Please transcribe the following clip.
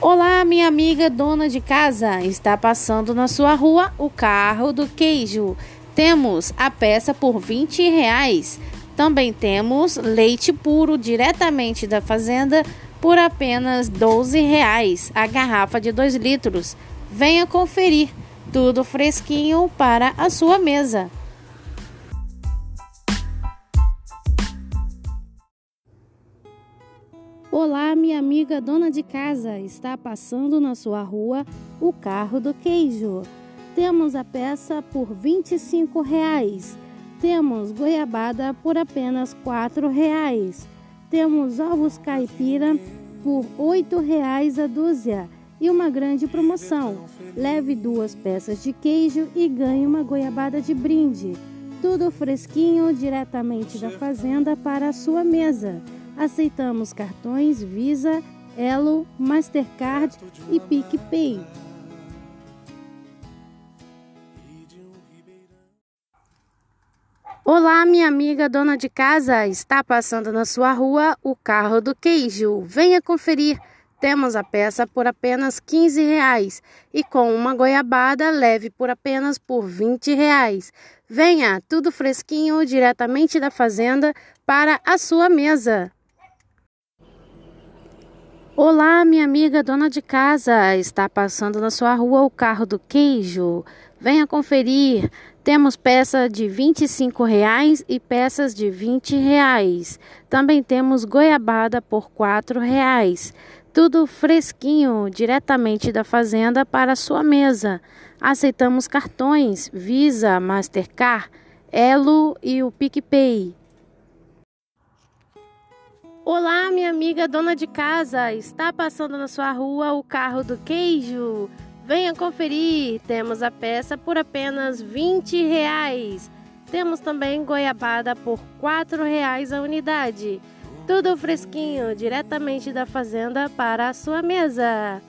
Olá, minha amiga dona de casa. Está passando na sua rua o carro do queijo. Temos a peça por 20 reais. Também temos leite puro diretamente da fazenda por apenas 12 reais. A garrafa de 2 litros. Venha conferir. Tudo fresquinho para a sua mesa. Olá, minha amiga dona de casa. Está passando na sua rua o carro do queijo. Temos a peça por 25 reais. Temos goiabada por apenas 4 reais. Temos ovos caipira por 8 reais a dúzia. E uma grande promoção. Leve duas peças de queijo e ganhe uma goiabada de brinde. Tudo fresquinho diretamente da fazenda para a sua mesa. Aceitamos cartões Visa, Elo, Mastercard e PicPay. Olá, minha amiga dona de casa, está passando na sua rua o carro do queijo. Venha conferir. Temos a peça por apenas 15 reais e com uma goiabada leve por apenas por 20 reais. Venha, tudo fresquinho diretamente da fazenda para a sua mesa. Olá, minha amiga dona de casa. Está passando na sua rua o carro do queijo. Venha conferir. Temos peça de 25 reais e peças de 20 reais. Também temos goiabada por 4 reais. Tudo fresquinho, diretamente da fazenda para sua mesa. Aceitamos cartões Visa, Mastercard, Elo e o PicPay. Olá, minha amiga dona de casa. Está passando na sua rua o carro do queijo? Venha conferir. Temos a peça por apenas 20 reais. Temos também goiabada por 4 reais a unidade. Tudo fresquinho, diretamente da fazenda para a sua mesa.